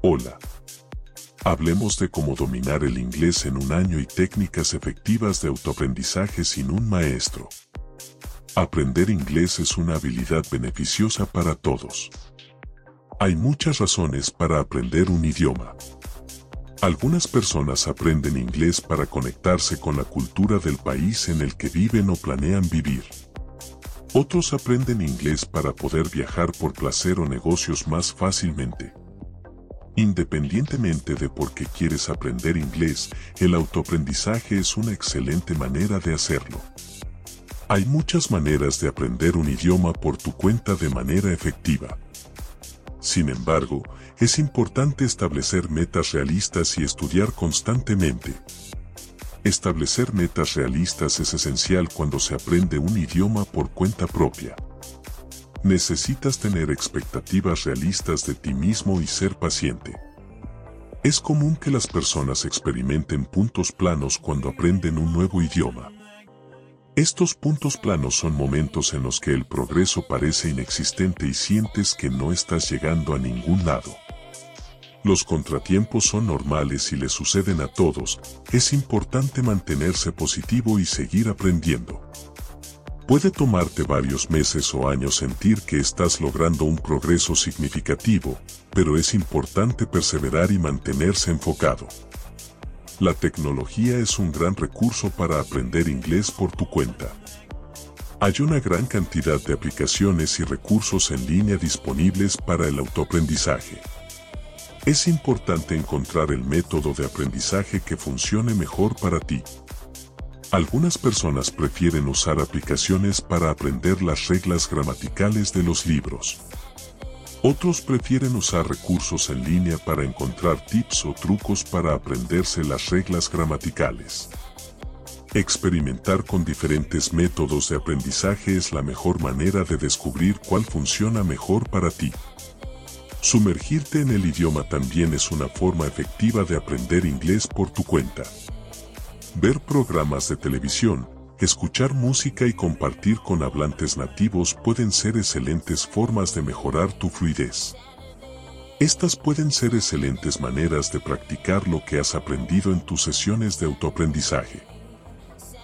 Hola. Hablemos de cómo dominar el inglés en un año y técnicas efectivas de autoaprendizaje sin un maestro. Aprender inglés es una habilidad beneficiosa para todos. Hay muchas razones para aprender un idioma. Algunas personas aprenden inglés para conectarse con la cultura del país en el que viven o planean vivir. Otros aprenden inglés para poder viajar por placer o negocios más fácilmente. Independientemente de por qué quieres aprender inglés, el autoaprendizaje es una excelente manera de hacerlo. Hay muchas maneras de aprender un idioma por tu cuenta de manera efectiva. Sin embargo, es importante establecer metas realistas y estudiar constantemente. Establecer metas realistas es esencial cuando se aprende un idioma por cuenta propia. Necesitas tener expectativas realistas de ti mismo y ser paciente. Es común que las personas experimenten puntos planos cuando aprenden un nuevo idioma. Estos puntos planos son momentos en los que el progreso parece inexistente y sientes que no estás llegando a ningún lado. Los contratiempos son normales y le suceden a todos, es importante mantenerse positivo y seguir aprendiendo. Puede tomarte varios meses o años sentir que estás logrando un progreso significativo, pero es importante perseverar y mantenerse enfocado. La tecnología es un gran recurso para aprender inglés por tu cuenta. Hay una gran cantidad de aplicaciones y recursos en línea disponibles para el autoaprendizaje. Es importante encontrar el método de aprendizaje que funcione mejor para ti. Algunas personas prefieren usar aplicaciones para aprender las reglas gramaticales de los libros. Otros prefieren usar recursos en línea para encontrar tips o trucos para aprenderse las reglas gramaticales. Experimentar con diferentes métodos de aprendizaje es la mejor manera de descubrir cuál funciona mejor para ti. Sumergirte en el idioma también es una forma efectiva de aprender inglés por tu cuenta. Ver programas de televisión, escuchar música y compartir con hablantes nativos pueden ser excelentes formas de mejorar tu fluidez. Estas pueden ser excelentes maneras de practicar lo que has aprendido en tus sesiones de autoaprendizaje.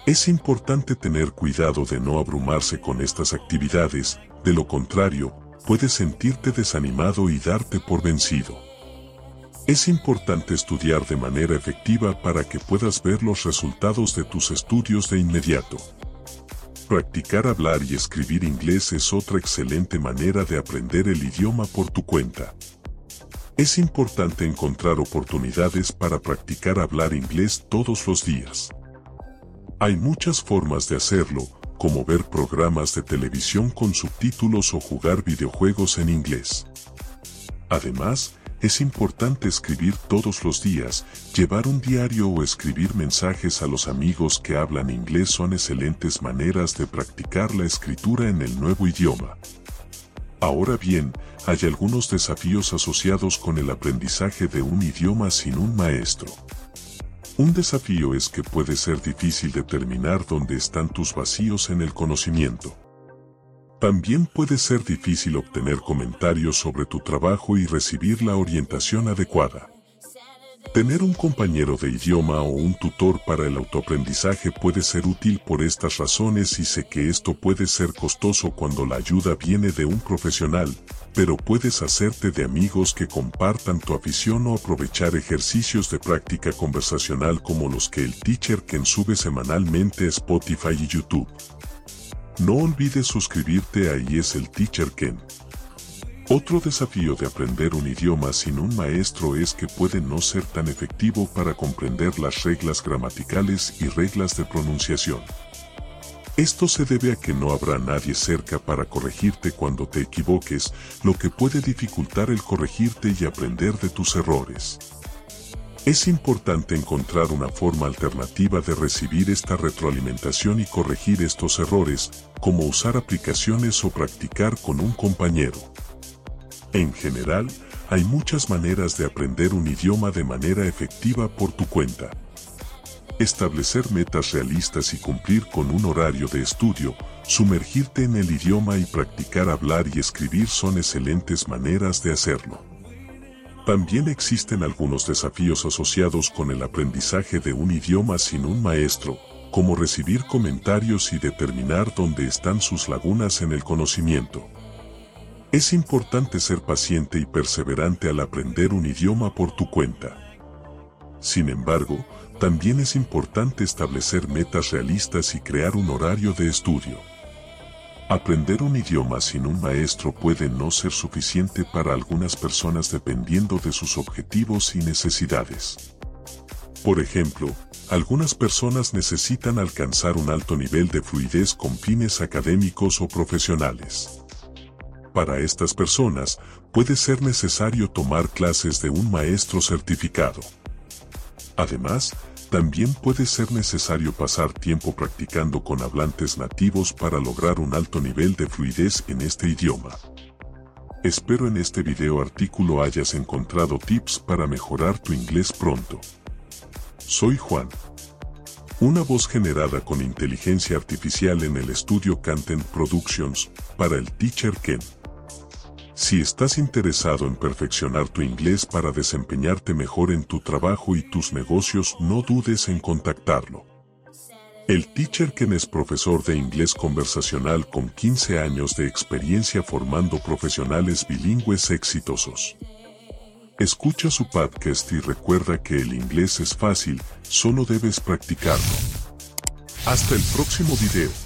Es importante tener cuidado de no abrumarse con estas actividades, de lo contrario, puedes sentirte desanimado y darte por vencido. Es importante estudiar de manera efectiva para que puedas ver los resultados de tus estudios de inmediato. Practicar hablar y escribir inglés es otra excelente manera de aprender el idioma por tu cuenta. Es importante encontrar oportunidades para practicar hablar inglés todos los días. Hay muchas formas de hacerlo, como ver programas de televisión con subtítulos o jugar videojuegos en inglés. Además, es importante escribir todos los días, llevar un diario o escribir mensajes a los amigos que hablan inglés son excelentes maneras de practicar la escritura en el nuevo idioma. Ahora bien, hay algunos desafíos asociados con el aprendizaje de un idioma sin un maestro. Un desafío es que puede ser difícil determinar dónde están tus vacíos en el conocimiento. También puede ser difícil obtener comentarios sobre tu trabajo y recibir la orientación adecuada. Tener un compañero de idioma o un tutor para el autoaprendizaje puede ser útil por estas razones y sé que esto puede ser costoso cuando la ayuda viene de un profesional, pero puedes hacerte de amigos que compartan tu afición o aprovechar ejercicios de práctica conversacional como los que el Teacher Ken sube semanalmente a Spotify y YouTube. No olvides suscribirte a es el Teacher Ken. Otro desafío de aprender un idioma sin un maestro es que puede no ser tan efectivo para comprender las reglas gramaticales y reglas de pronunciación. Esto se debe a que no habrá nadie cerca para corregirte cuando te equivoques, lo que puede dificultar el corregirte y aprender de tus errores. Es importante encontrar una forma alternativa de recibir esta retroalimentación y corregir estos errores, como usar aplicaciones o practicar con un compañero. En general, hay muchas maneras de aprender un idioma de manera efectiva por tu cuenta. Establecer metas realistas y cumplir con un horario de estudio, sumergirte en el idioma y practicar hablar y escribir son excelentes maneras de hacerlo. También existen algunos desafíos asociados con el aprendizaje de un idioma sin un maestro, como recibir comentarios y determinar dónde están sus lagunas en el conocimiento. Es importante ser paciente y perseverante al aprender un idioma por tu cuenta. Sin embargo, también es importante establecer metas realistas y crear un horario de estudio. Aprender un idioma sin un maestro puede no ser suficiente para algunas personas dependiendo de sus objetivos y necesidades. Por ejemplo, algunas personas necesitan alcanzar un alto nivel de fluidez con fines académicos o profesionales. Para estas personas, puede ser necesario tomar clases de un maestro certificado. Además, también puede ser necesario pasar tiempo practicando con hablantes nativos para lograr un alto nivel de fluidez en este idioma. Espero en este video artículo hayas encontrado tips para mejorar tu inglés pronto. Soy Juan. Una voz generada con inteligencia artificial en el estudio Content Productions, para el Teacher Ken. Si estás interesado en perfeccionar tu inglés para desempeñarte mejor en tu trabajo y tus negocios, no dudes en contactarlo. El Teacher Ken es profesor de inglés conversacional con 15 años de experiencia formando profesionales bilingües exitosos. Escucha su podcast y recuerda que el inglés es fácil, solo debes practicarlo. Hasta el próximo video.